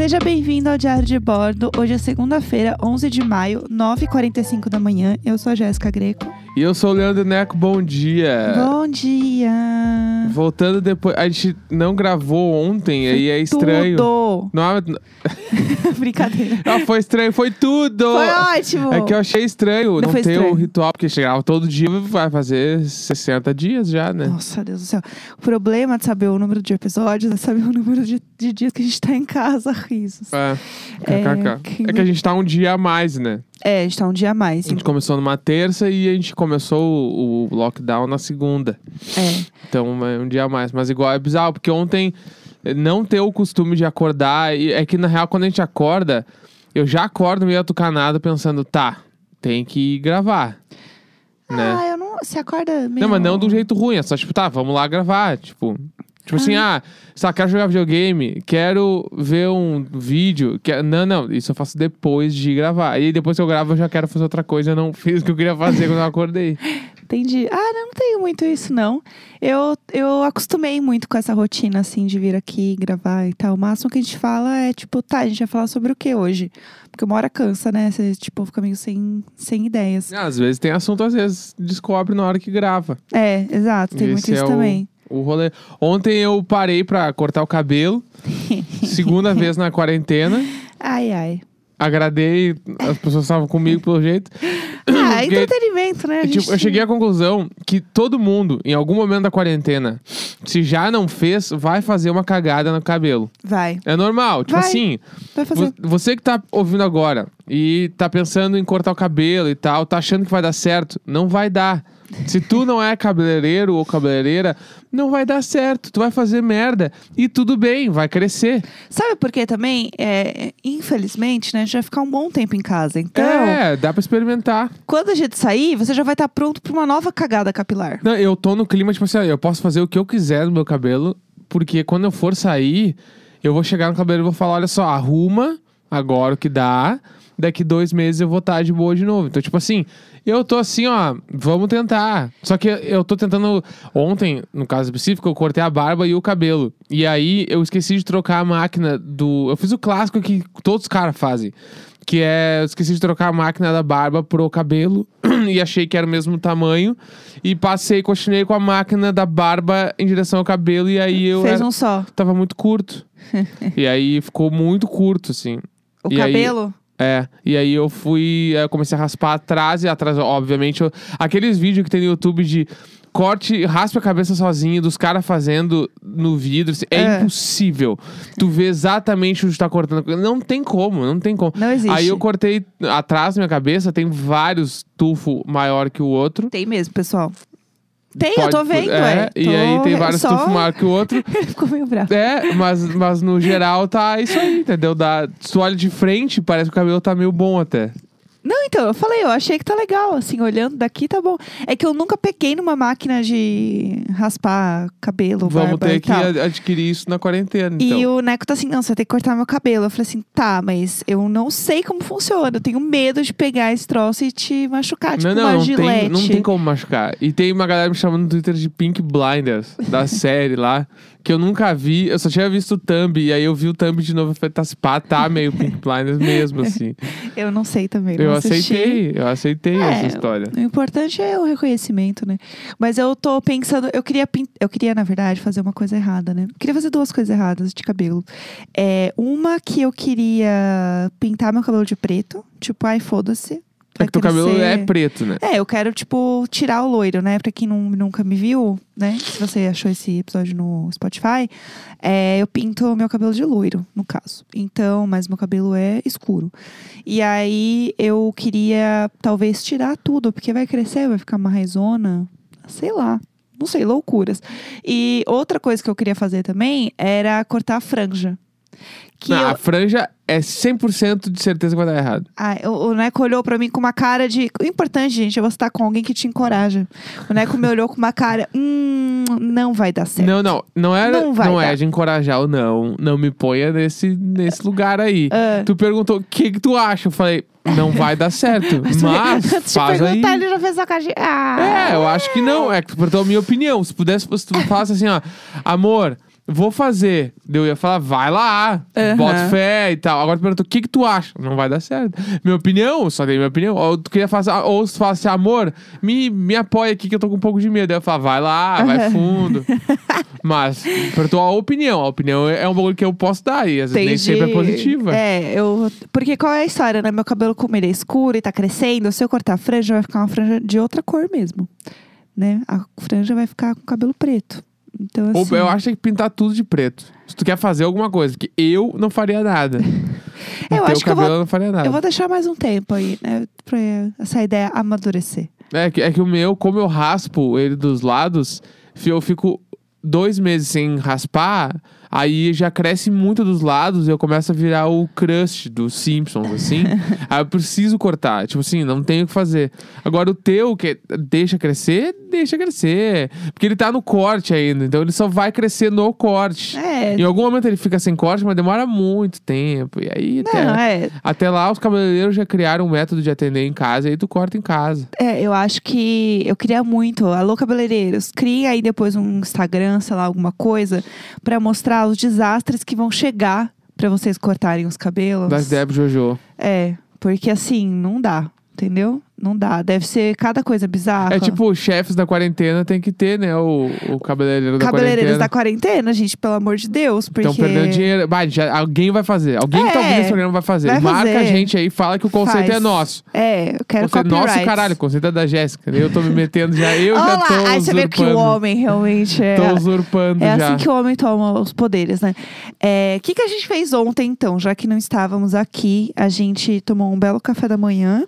Seja bem-vindo ao Diário de Bordo. Hoje é segunda-feira, 11 de maio, 9h45 da manhã. Eu sou a Jéssica Greco. E eu sou o Leandro Neco, bom dia. Bom dia! Voltando depois. A gente não gravou ontem, aí é estranho. Tudo! Não, Brincadeira. ah, foi estranho, foi tudo! Foi ótimo! É que eu achei estranho Não não, ter estranho. o ritual, porque chegava todo dia, vai fazer 60 dias já, né? Nossa, Deus do céu. O problema de saber o número de episódios é saber o número de, de dias que a gente tá em casa, risos. É. É, É que a gente tá um dia a mais, né? É, a gente tá um dia a mais. A gente começou numa terça e a gente começou o, o lockdown na segunda. É. Então é um dia a mais. Mas igual é bizarro, porque ontem eh, não ter o costume de acordar. e É que na real, quando a gente acorda, eu já acordo meio atucanado pensando, tá, tem que gravar. Né? Ah, eu não. Você acorda meio. Não, mas não do jeito ruim, é só tipo, tá, vamos lá gravar. Tipo, tipo assim, ah, só quero jogar videogame, quero ver um vídeo. Quero... Não, não, isso eu faço depois de gravar. E depois que eu gravo, eu já quero fazer outra coisa. Eu não fiz o que eu queria fazer quando eu acordei. Entendi. Ah, não, tenho muito isso, não. Eu, eu acostumei muito com essa rotina, assim, de vir aqui gravar e tal. O máximo que a gente fala é, tipo, tá, a gente vai falar sobre o que hoje? Porque uma hora cansa, né? Você, tipo, fica meio sem, sem ideias. Às vezes tem assunto, às vezes descobre na hora que grava. É, exato. Tem muito Esse isso é também. O rolê. Ontem eu parei pra cortar o cabelo. segunda vez na quarentena. Ai, ai. Agradei, as pessoas estavam comigo pelo jeito. Ah, entretenimento, né? A tipo, gente- eu cheguei à conclusão que todo mundo, em algum momento da quarentena, se já não fez, vai fazer uma cagada no cabelo. Vai. É normal. Tipo Vai. assim, Vai fazer. vo- você que tá ouvindo agora e tá pensando em cortar o cabelo e tal, tá achando que vai dar certo, não vai dar. Se tu não é cabeleireiro ou cabeleireira, não vai dar certo. Tu vai fazer merda. E tudo bem, vai crescer. Sabe por quê também? É, infelizmente, né? A gente vai ficar um bom tempo em casa. Então, É, dá pra experimentar. Quando a gente sair, você já vai estar pronto pra uma nova cagada capilar. Não, eu tô no clima, tipo assim, ó, eu posso fazer o que eu quiser no meu cabelo, porque quando eu for sair, eu vou chegar no cabelo e vou falar, olha só, arruma agora o que dá, daqui dois meses eu vou estar de boa de novo. Então, tipo assim, eu tô assim, ó, vamos tentar. Só que eu tô tentando, ontem, no caso específico, eu cortei a barba e o cabelo. E aí, eu esqueci de trocar a máquina do... Eu fiz o clássico que todos os caras fazem. Que é, eu esqueci de trocar a máquina da barba pro cabelo e achei que era o mesmo tamanho. E passei, continuei com a máquina da barba em direção ao cabelo e aí eu Fez era- um só. tava muito curto. e aí ficou muito curto, assim. O E aí- cabelo? É, e aí eu fui, aí eu comecei a raspar atrás e atrás, obviamente, eu- aqueles vídeos que tem no YouTube de corte, raspa a cabeça sozinho, dos caras fazendo no vidro, assim, é, É. impossível. Tu vê exatamente onde tá cortando. Não tem como, não tem como. Não existe. Aí eu cortei atrás da minha cabeça, tem vários tufo maior que o outro. Tem mesmo, pessoal. Tem, eu Pode- tô vendo, é. é. E Tô- aí tem vários só... tufo maior que o outro. Ele ficou meio bravo. É, mas, mas no geral tá isso aí, entendeu? Dá, tu olha de frente, parece que o cabelo tá meio bom até. Não, então, eu falei, eu achei que tá legal, assim, olhando daqui tá bom. É que eu nunca peguei numa máquina de raspar cabelo, Vamos barba ter que adquirir isso na quarentena, então. E o Neco tá assim, não, você vai ter que cortar meu cabelo. Eu falei assim, tá, mas eu não sei como funciona. Eu tenho medo de pegar esse troço e te machucar, tipo não, não, uma não gilete. tem, não tem como machucar. E tem uma galera me chamando no Twitter de Pink Blinders, da série lá, que eu nunca vi. Eu só tinha visto o thumb, e aí eu vi o thumb de novo e falei, tá, tá meio Pink Blinders mesmo, assim. Eu não sei também. eu assisti. aceitei, eu aceitei É, essa história. O importante é o reconhecimento, né? Mas eu tô pensando, eu queria, eu queria na verdade fazer uma coisa errada, né? Eu queria fazer duas coisas erradas de cabelo. É, uma que eu queria pintar meu cabelo de preto, tipo, ai foda-se. É que teu cabelo é preto, né? É, eu quero, tipo, tirar o loiro, né? Pra quem não, nunca me viu, né? Se você achou esse episódio no Spotify, é, eu pinto meu cabelo de loiro, no caso. Então, mas meu cabelo é escuro. E aí eu queria, talvez, tirar tudo, porque vai crescer, vai ficar uma raizona, sei lá. Não sei, loucuras. E outra coisa que eu queria fazer também era cortar a franja. Que Não, eu- A franja é 100% de certeza que vai dar errado. ah, o, o Neco olhou pra mim com uma cara de. O importante, gente, é você estar com alguém que te encoraja. O Neco me olhou com uma cara. Hum, não vai dar certo. Não, não. Não, era, Não não, vai é de encorajar ou não. Não me ponha nesse, nesse lugar aí. Ah. Tu perguntou o que, que tu acha. Eu falei, não vai dar certo. mas Antes de faz aí. perguntar, ele já fez a cara de. Ah. É, eu acho que não. É que tu perguntou a minha opinião. Se pudesse, se tu falasse assim, ó, amor, vou fazer. Eu ia falar, vai lá, Aham. bota fé e tal. Agora tu perguntou, o que que tu acha? Não vai dar certo. Minha opinião, só dei minha opinião. Ou tu queria fazer, ou se fala assim, amor, me, me apoia aqui que eu tô com um pouco de medo. Aí eu falo, vai lá, vai Aham. fundo. Mas, perguntou a opinião. A opinião é um bagulho que eu posso dar e às vezes nem sempre é positiva. É, eu. Porque qual é a história, né? Meu cabelo, como ele é escuro e tá crescendo, se eu cortar a franja, vai ficar uma franja de outra cor mesmo. Né? A franja vai ficar com cabelo preto. Então, Ou assim. eu acho que tem que pintar tudo de preto. Se tu quer fazer alguma coisa, porque eu não faria nada. Eu teu acho que eu vou- não faria nada. Eu vou deixar mais um tempo aí, né? Pra essa ideia amadurecer. É, que, é que o meu, como eu raspo ele dos lados, eu fico dois meses sem raspar, aí já cresce muito dos lados e eu começo a virar o crust dos Simpsons, assim. aí eu preciso cortar. Tipo assim, não tenho o que fazer. Agora o teu, que é- deixa crescer, deixa crescer. Porque ele tá no corte ainda, então ele só vai crescer no corte. É. Em algum momento ele fica sem corte, mas demora muito tempo. E aí, até, Não, é. até lá, os cabeleireiros já criaram um método de atender em casa, e aí tu corta em casa. É, eu acho que eu queria muito. Alô, cabeleireiros, criem aí depois um Instagram, sei lá, alguma coisa, pra mostrar os desastres que vão chegar pra vocês cortarem os cabelos. Das Deb Jojo. É, porque assim, não dá, entendeu? Não dá. Deve ser cada coisa bizarra. É tipo, chefes da quarentena tem que ter, né? O, o cabeleireiro da Cabeleireiros da quarentena. gente, pelo amor de Deus. Porque. Estão perdendo dinheiro. Bah, já- alguém vai fazer. Alguém que tá É, ouvindo esse programa vai fazer. vai Marca fazer. a gente aí, fala que o conceito Faz. é nosso. É, eu quero Conceito copyrights. nosso, caralho. O conceito é da Jéssica. Eu tô me metendo já. Eu Olha já lá, tô aí você vê que o usurpando. homem realmente é. Tô usurpando É já. assim que o homem toma os poderes, né? O que, que a gente fez ontem, então? Já que não estávamos aqui, a gente tomou um belo café da manhã.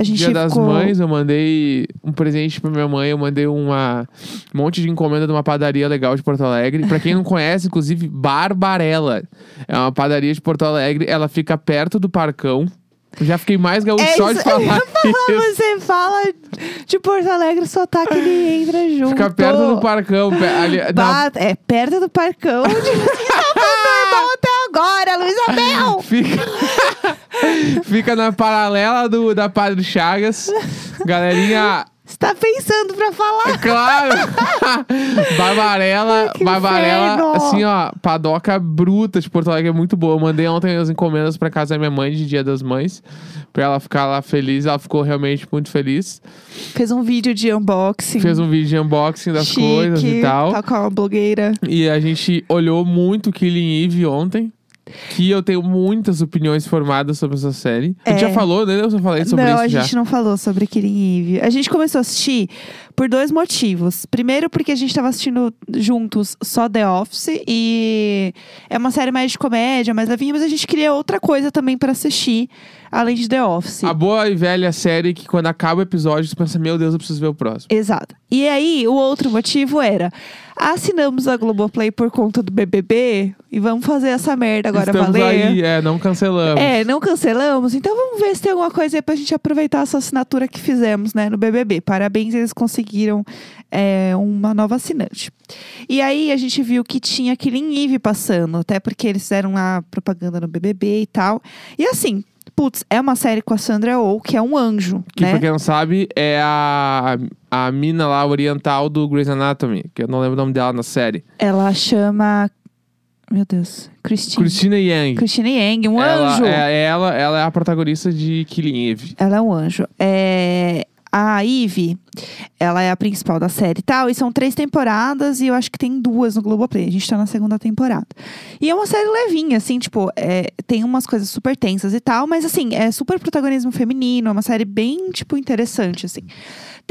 A gente Dia das ficou... Mães, eu mandei um presente pra minha mãe. Eu mandei uma um monte de encomenda de uma padaria legal de Porto Alegre. Pra quem não conhece, inclusive, Barbarella. É uma padaria de Porto Alegre. Ela fica perto do Parcão. Eu Já fiquei mais gaúcho É só de falar falar. Você fala de Porto Alegre, o sotaque ele entra junto. Fica perto do Parcão. pe- Ali, na- É perto do Parcão, onde você tá até agora, Luísa Bel. Fica, fica na paralela do, da Padre Chagas. Galerinha, Você tá pensando pra falar? claro! Barbarella, que Barbarella, inferno! assim, ó, padoca bruta de Porto Alegre é muito boa. Eu mandei ontem as encomendas pra casa da minha mãe de Dia das Mães, pra ela ficar lá feliz. Ela ficou realmente muito feliz. Fez um vídeo de unboxing. Fez um vídeo de unboxing das Chique, coisas e tal. Tá com a blogueira. E a gente olhou muito Killing Eve ontem. Que eu tenho muitas opiniões formadas sobre essa série. A gente É. já falou, né? Eu só falei sobre não, isso a já. gente não falou sobre Killing Eve. A gente começou a assistir por dois motivos. Primeiro, porque a gente tava assistindo juntos só The Office e é uma série mais de comédia, mais levinha, mas a gente queria outra coisa também pra assistir, além de The Office. A boa e velha série que quando acaba o episódio, você pensa, meu Deus, eu preciso ver o próximo. Exato. E aí, o outro motivo era: assinamos a Globoplay por conta do BBB e vamos fazer essa merda agora Estamos valer. aí, é, não cancelamos. É, não cancelamos, então vamos ver se tem alguma coisa aí pra gente aproveitar essa assinatura que fizemos, né, no BBB. Parabéns, eles conseguiram é, uma nova assinante. E aí a gente viu que tinha Killing Eve passando, até porque eles fizeram a propaganda no BBB e tal. E assim, putz, é uma série com a Sandra Oh, que é um anjo, Que né? pra quem não sabe, é a, a mina lá oriental do Grey's Anatomy, que eu não lembro o nome dela na série. Ela chama. Meu Deus. Christine. Christina Yang. Christina Yang, um ela, anjo. É, ela, ela é a protagonista de Killing Eve. Ela é um anjo. É, A Ivy, ela é a principal da série e tal. E são três temporadas e eu acho que tem duas no Globoplay. A gente tá na segunda temporada. E é uma série levinha, assim, tipo, é, tem umas coisas super tensas e tal. Mas, assim, é super protagonismo feminino. É uma série bem, tipo, interessante, assim.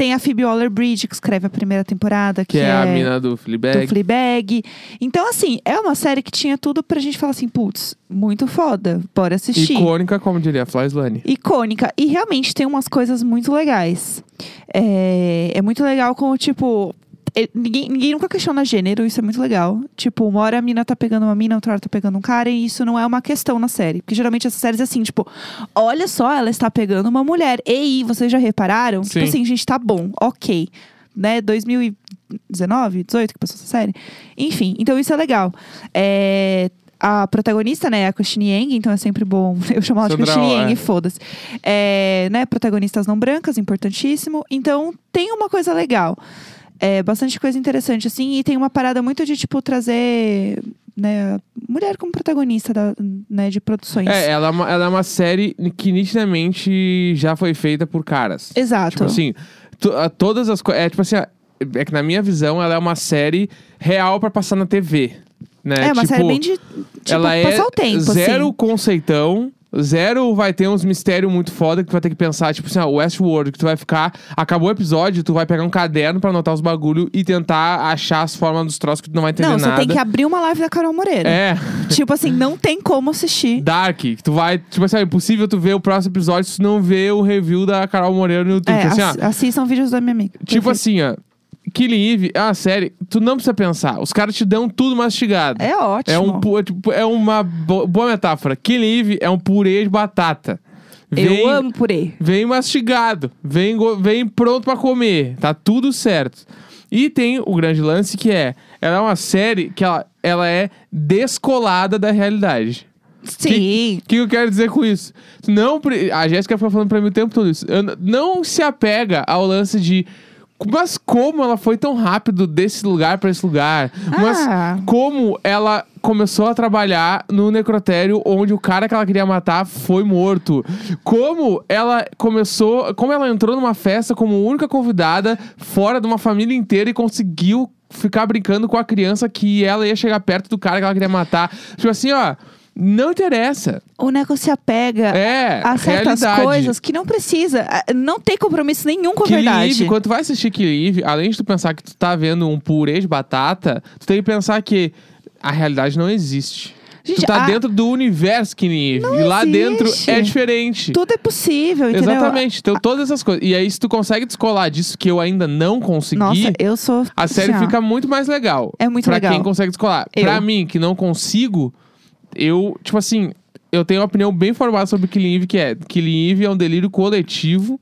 Tem a Phoebe Waller-Bridge, que escreve a primeira temporada. Que, Que é, a mina do Fleabag. do Fleabag. Então, assim, é uma série que tinha tudo pra gente falar assim, putz, muito foda, bora assistir. Icônica, como diria a Fly Slane. Icônica. E realmente tem umas coisas muito legais. É, é muito legal como, tipo. É, Ninguém, ninguém nunca questiona gênero, isso é muito legal. Tipo, uma hora a mina tá pegando uma mina, outra hora tá pegando um cara, e isso não é uma questão na série. Porque geralmente essas séries é assim, tipo, olha só, ela está pegando uma mulher. Ei, vocês já repararam? Sim. Tipo assim, gente, tá bom, ok. Né, 2019, 18 que passou essa série. Enfim, então isso é legal. É, a protagonista, né, é a Christine Yang, então é sempre bom. Eu chamo ela de Christine Yang, é. foda-se. É, né, protagonistas não brancas, importantíssimo. Então, tem uma coisa legal. É bastante coisa interessante, assim. E tem uma parada muito de, tipo, trazer né, mulher como protagonista da, né, de produções. É, ela, é uma- ela é uma série que nitidamente já foi feita por caras. Exato. Tipo assim, todas as coisas. É tipo assim, é que na minha visão ela é uma série real pra passar na TV. Né? é uma tipo, série bem de, tipo, ela é passar o tempo, zero assim. conceitão. Zero vai ter uns mistérios muito foda que tu vai ter que pensar, tipo assim, ó, Westworld, que tu vai ficar. Acabou o episódio, tu vai pegar um caderno pra anotar os bagulho e tentar achar as formas dos troços que tu não vai entender Não, nada. você tem que abrir uma live da Carol Moreira. É, Tipo assim, não tem como assistir. Dark, que tu vai. Tipo assim, é impossível tu ver o próximo episódio se tu não ver o review da Carol Moreira no YouTube. É, Tipo assim, ó, ass- assistam vídeos da minha amiga. Tipo Perfeito. assim, ó. Killing Eve é uma série, tu não precisa pensar. Os caras te dão tudo mastigado. É ótimo. É, um, pu- é, tipo, é uma bo- boa metáfora. Killing Eve é um purê de batata. Eu amo purê. Vem mastigado. Vem, go- vem pronto pra comer. Tá tudo certo. E tem o grande lance que é... Ela é uma série que ela, ela é descolada da realidade. Sim. O que eu quero dizer com isso? Não, pre- a Jéssica foi falando pra mim o tempo todo isso. Eu n- não se apega ao lance de. Mas como ela foi tão rápido desse lugar pra esse lugar? Mas Ah. como ela começou a trabalhar no necrotério onde o cara que ela queria matar foi morto? Como ela começou. Como ela entrou numa festa como única convidada fora de uma família inteira e conseguiu ficar brincando com a criança que ela ia chegar perto do cara que ela queria matar? Tipo assim, ó. Não interessa. O Neco se apega É, a certas realidade. coisas que não precisa. Ah, Não tem compromisso nenhum com a Killing verdade. Eve, quando tu vai assistir Killing Eve, além de tu pensar que tu tá vendo um purê de batata, tu tem que pensar que a realidade não existe. Gente, tu tá a- dentro do universo Eve. Não e lá dentro existe. é diferente. Tudo é possível, entendeu? Exatamente. Então, todas essas coisas. E aí, se tu consegue descolar disso que eu ainda não consegui, Nossa, eu sou. a série assim, fica muito mais legal. É muito pra legal. quem consegue descolar. Eu. Pra mim, que não consigo, eu, tipo assim, eu tenho uma opinião bem formada sobre Killing Eve, que é Killing Eve é um delírio coletivo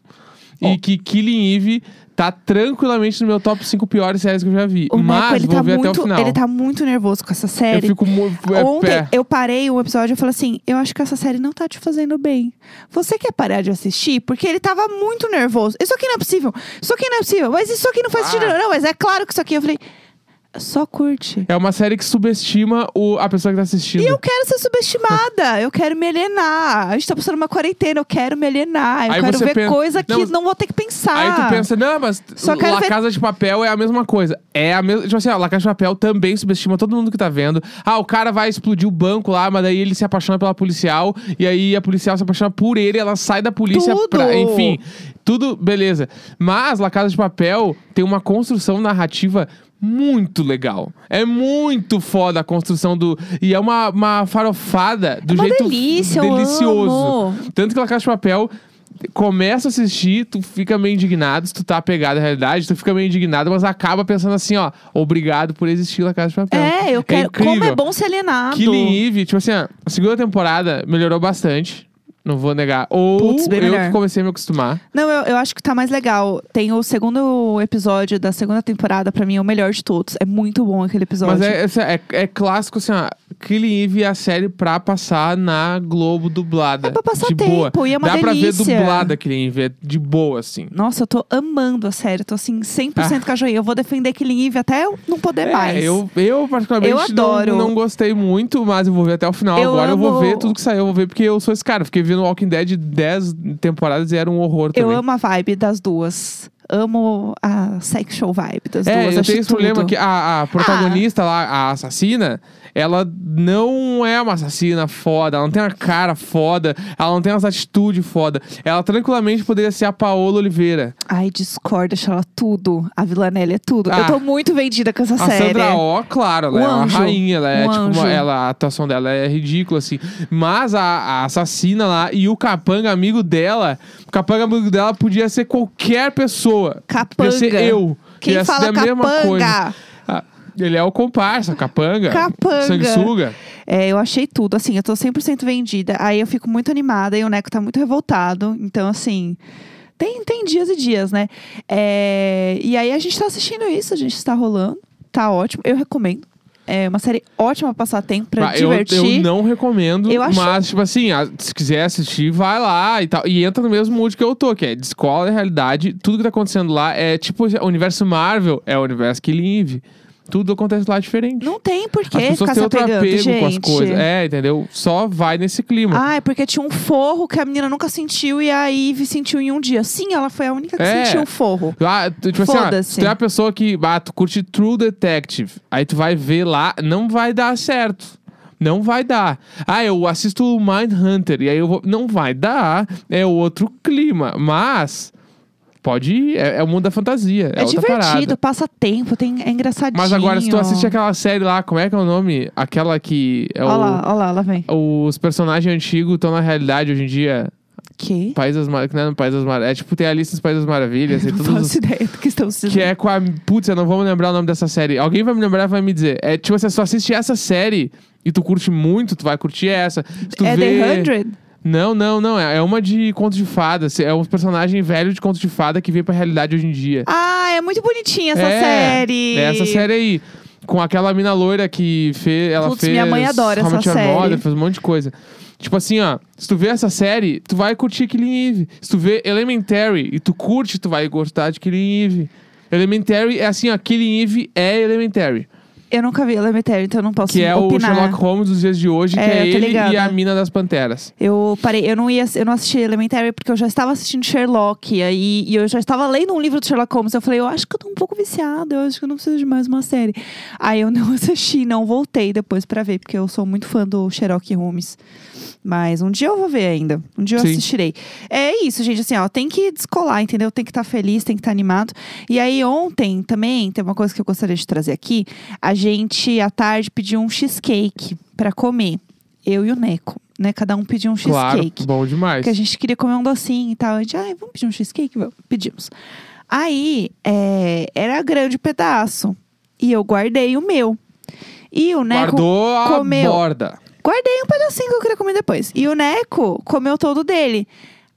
Ó. e que Killing Eve tá tranquilamente no meu top 5 piores séries que eu já vi. O Mas ele vou tá ver até o muito, final. ele tá muito nervoso com essa eu série. fico muito. é, Ontem pé. eu parei um episódio e falei assim: eu acho que essa série não tá te fazendo bem. Você quer parar de assistir? Porque ele tava muito nervoso. Isso aqui não é possível. Isso aqui não é possível. Mas isso aqui não faz Ah. sentido. Não, mas é claro que isso aqui. Eu falei: só curte. É uma série que subestima o, a pessoa que tá assistindo. E eu quero ser subestimada. eu quero me alienar. A gente tá passando uma quarentena. Eu quero me alienar. Eu Aí quero ver pensa- coisa que Não, não, mas- vou ter que pensar. Aí tu pensa, não, mas Só La ver- Casa de Papel é a mesma coisa. É a mesma. Tipo assim, ó, La Casa de Papel também subestima todo mundo que tá vendo. Ah, o cara vai explodir o banco lá, mas daí ele se apaixona pela policial. E aí a policial se apaixona por ele, ela sai da polícia Tudo! pra. Enfim, tudo beleza. Mas La Casa de Papel tem uma construção narrativa. Muito legal. É muito foda a construção do. E é uma, uma farofada do É uma jeito delícia, delicioso. Tanto que La Casa de Papel começa a assistir, tu fica meio indignado, se tu tá apegado à realidade, tu fica meio indignado, mas acaba pensando assim, ó, obrigado por existir La Casa de Papel. É, eu quero. incrível. como é bom ser alienado. Killing Eve, tipo assim, a segunda temporada melhorou bastante. Não vou negar. Ou Putz, bem eu melhor. que comecei a me acostumar. Não, eu, eu acho que tá mais legal. Tem o segundo episódio da segunda temporada, pra mim, é o melhor de todos. É muito bom aquele episódio. Mas é, essa- é, é clássico, assim, ó. Killing Eve é a série pra passar na Globo dublada. É pra passar de boa. tempo, e é uma Dá pra ver delícia. dublada Killing Eve, é de boa, assim. Nossa, eu tô amando a série. Tô assim, 100% cajoinha. Eu vou defender Killing Eve até eu não poder É, mais. eu, eu particularmente Eu adoro. Não, não gostei muito, mas eu vou ver até o final. Eu Agora eu vou amo- ver tudo que saiu. Eu vou ver porque eu sou esse cara. Fiquei vendo Walking Dead 10 temporadas e era um horror Eu também. amo a vibe das duas. Amo a sexual vibe das É, duas. eu tenho esse problema que a, a protagonista lá, a assassina, ela não é uma assassina foda, ela não tem uma cara foda, ela não tem umas atitudes foda. Ela tranquilamente poderia ser a Paola Oliveira. Ai, discorda, deixa ela tudo. A Villanelle é tudo. Ah. Eu tô muito vendida com essa A série. Sandra Oh, claro, ela Um é uma anjo. rainha, ela é Um tipo, uma- ela, a atuação dela é ridícula, assim. Mas a, a assassina lá e o capanga amigo dela, o capanga dela podia ser qualquer pessoa. Capanga. Podia ser eu. Quem Ia ser fala a mesma coisa. capanga? Ah, ele é o comparsa, capanga. Capanga. Sanguessuga. É, eu achei tudo. Assim, eu tô 100% vendida. Aí eu fico muito animada e o Neco tá muito revoltado. Então, assim. Tem, tem dias e dias, né? É, e aí a gente tá assistindo isso, a gente está rolando. Tá ótimo. Eu recomendo. É uma série ótima pra passar tempo, pra divertir. eu não recomendo, Eu acho- mas, tipo assim, ah, se quiser assistir, vai lá e tal. E entra no mesmo mood que eu tô, que é descola a realidade. Tudo que tá acontecendo lá é tipo o universo Marvel, é o universo Killing Eve. Tudo acontece lá diferente. Não tem por As pessoas ficar têm outro apegando, apego gente. com as coisas. É, entendeu? Só vai nesse clima. Ah, é porque tinha um forro que a menina nunca sentiu e a Ivy sentiu em um dia. Sim, ela foi a única que É. sentiu o forro. Ah, tipo assim, Foda-se. tu é a pessoa que, ah, tu curte True Detective. Aí tu vai ver lá, não vai dar certo. Não vai dar. Ah, eu assisto o Mind Hunter e aí eu vou. Não vai dar. É outro clima. Mas pode ir. É, é o mundo da fantasia. É, É, divertido, passa tempo, tem, é engraçadinho. Mas agora, se tu assiste aquela série lá, como é que é o nome? Aquela que é Olha o. lá, olha lá, lá vem. Os personagens antigos estão na realidade hoje em dia. Que? País das Mar... Não é no País das Mar... É tipo, tem a lista dos Países das Maravilhas. Tem Não todos os faço ideia do que estão se que é com a. Putz, eu não vou me lembrar o nome dessa série. Alguém vai me lembrar e vai me dizer. É tipo, você só assiste essa série e tu curte muito, tu vai curtir essa. Se tu É vê... The Hundred? Não, não, não. É é uma de contos de fadas. É um personagem velho de contos de fada que veio pra realidade hoje em dia. Ah, é muito bonitinha essa é, série. É essa série aí. Com aquela mina loira que fez. Ela Putz, fez. minha mãe adora How essa série. Mother, fez um monte de coisa. Tipo assim, ó. Se tu vê essa série, tu vai curtir Killing Eve. Se tu vê Elementary e tu curte, tu vai gostar de Killing Eve. Elementary é assim, ó. Killing Eve é Elementary. Eu nunca vi Elementary, então eu não posso Que é o opinar. Sherlock Holmes dos dias de hoje, que É, é ele ligada. e a mina das panteras. Eu parei, eu não ia, eu não assisti Elementary porque eu já estava assistindo Sherlock e aí e eu já estava lendo um livro do Sherlock Holmes. Eu falei, eu acho que eu tô um pouco viciada, eu acho que eu não preciso de mais uma série. Aí eu não assisti, não voltei depois pra ver, porque eu sou muito fã do Sherlock Holmes. Mas um dia eu vou ver ainda. Um dia eu Sim. assistirei. É isso, gente, assim, ó, tem que descolar, entendeu? Tem que estar feliz, tem que estar animado. E aí ontem também, tem uma coisa que eu gostaria de trazer aqui. A gente à tarde pediu um cheesecake pra comer. Eu e o Neco, né? Cada um pediu um Claro, cheesecake. bom demais. Porque a gente queria comer um docinho e tal. A gente, ai, vamos pedir um cheesecake? Vamos. Pedimos. Aí, é, era grande pedaço. E eu guardei o meu. E o Neco Guardou a comeu. borda. Guardei um pedacinho que eu queria comer depois. E o Neco comeu todo dele.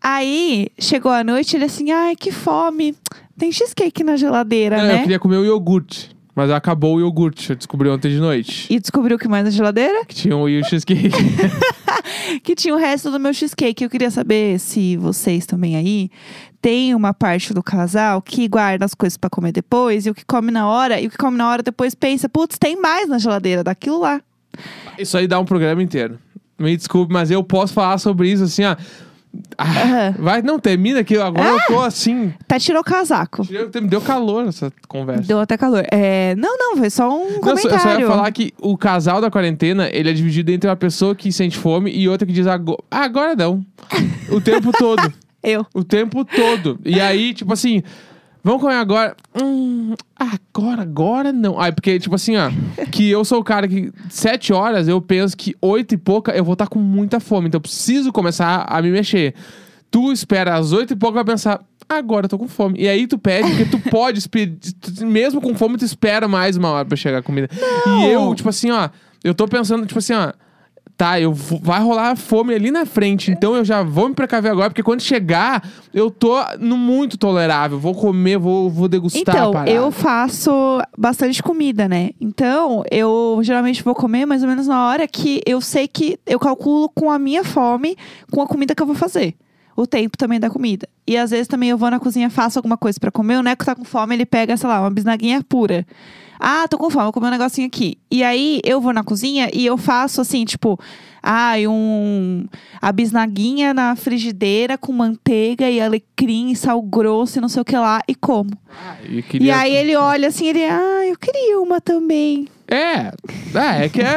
Aí, chegou a noite, ele assim, ai, que fome. Tem cheesecake na geladeira, Não, né? Eu queria comer o iogurte. Mas acabou o iogurte, eu descobri ontem de noite. E descobriu o que mais na geladeira? Que tinha um o cheesecake. que tinha o resto do meu cheesecake. Eu queria saber se vocês também aí tem uma parte do casal que guarda as coisas pra comer depois e o que come na hora e o que come na hora depois pensa, putz, tem mais na geladeira daquilo lá. Isso aí dá um programa inteiro. Me desculpe, mas eu posso falar sobre isso assim, ó. Ah, Aham. vai, não, termina que agora eu tô assim. Até tirou o casaco. Me deu calor essa conversa. Deu até calor. É, não, não, foi só um Não, eu só- comentário. eu só ia falar que o casal da quarentena, ele é dividido entre uma pessoa que sente fome e outra que diz agora, ah, agora não. o tempo todo. Eu. O tempo todo. E aí, tipo assim, vamos comer agora. Hum, agora, agora não. Aí, porque, tipo assim, ó, que eu sou o cara que sete horas eu penso que oito e pouca eu vou estar com muita fome. Então eu preciso começar a me mexer. Tu espera às oito e pouca vai pensar. Agora eu tô com fome. E aí tu pede, porque tu pode, mesmo com fome, tu espera mais uma hora pra chegar a comida. E eu, tipo assim, ó, eu tô pensando, tipo assim, ó, tá, eu vai rolar fome ali na frente, então eu já vou me precaver agora, porque quando chegar, eu tô no muito tolerável, vou comer, vou, vou degustar a Então, parada. eu faço bastante comida, né? Então, eu geralmente vou comer mais ou menos na hora que eu sei que eu calculo com a minha fome, com a comida que eu vou fazer. O tempo também da comida. E às vezes também eu vou na cozinha, faço alguma coisa pra comer. O Neco tá com fome, ele pega, sei lá, uma bisnaguinha pura. Ah, tô com fome, vou comer um negocinho aqui. E aí eu vou na cozinha e eu faço assim, tipo, ah, um. A bisnaguinha na frigideira com manteiga e alecrim e sal grosso e não sei o que lá e como. Ah, eu E queria- aí ele olha assim, ele, ah, eu queria uma também. É, é, é que é,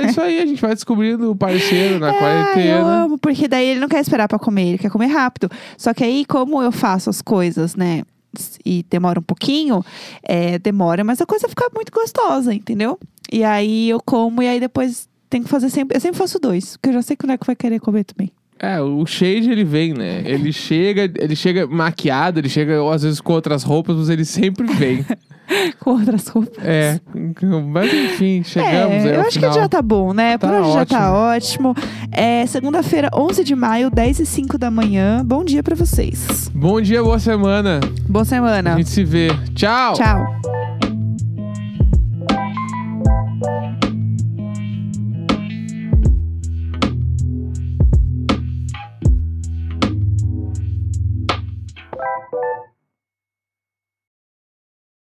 é isso aí, a gente vai descobrindo o parceiro na eu quarentena. amo, porque daí ele não quer esperar pra comer, ele quer comer rápido. Só que aí, como eu faço as coisas, né? E demora um pouquinho, é, demora, mas a coisa fica muito gostosa, entendeu? E aí eu como e aí depois tem que fazer sempre. Eu sempre faço dois, porque eu já sei que o Neco vai querer comer também. É, o shade ele vem, né? Ele chega, ele chega maquiado, ele chega às vezes com outras roupas, mas ele sempre vem. Com outras roupas. É, mas enfim, chegamos é, aí eu acho final. que já tá bom, né? Por Tá hoje já tá ótimo. É segunda-feira, 11 de maio, 10 e 05 da manhã. Bom dia pra vocês. Bom dia, boa semana. Boa semana. A gente se vê. Tchau. Tchau.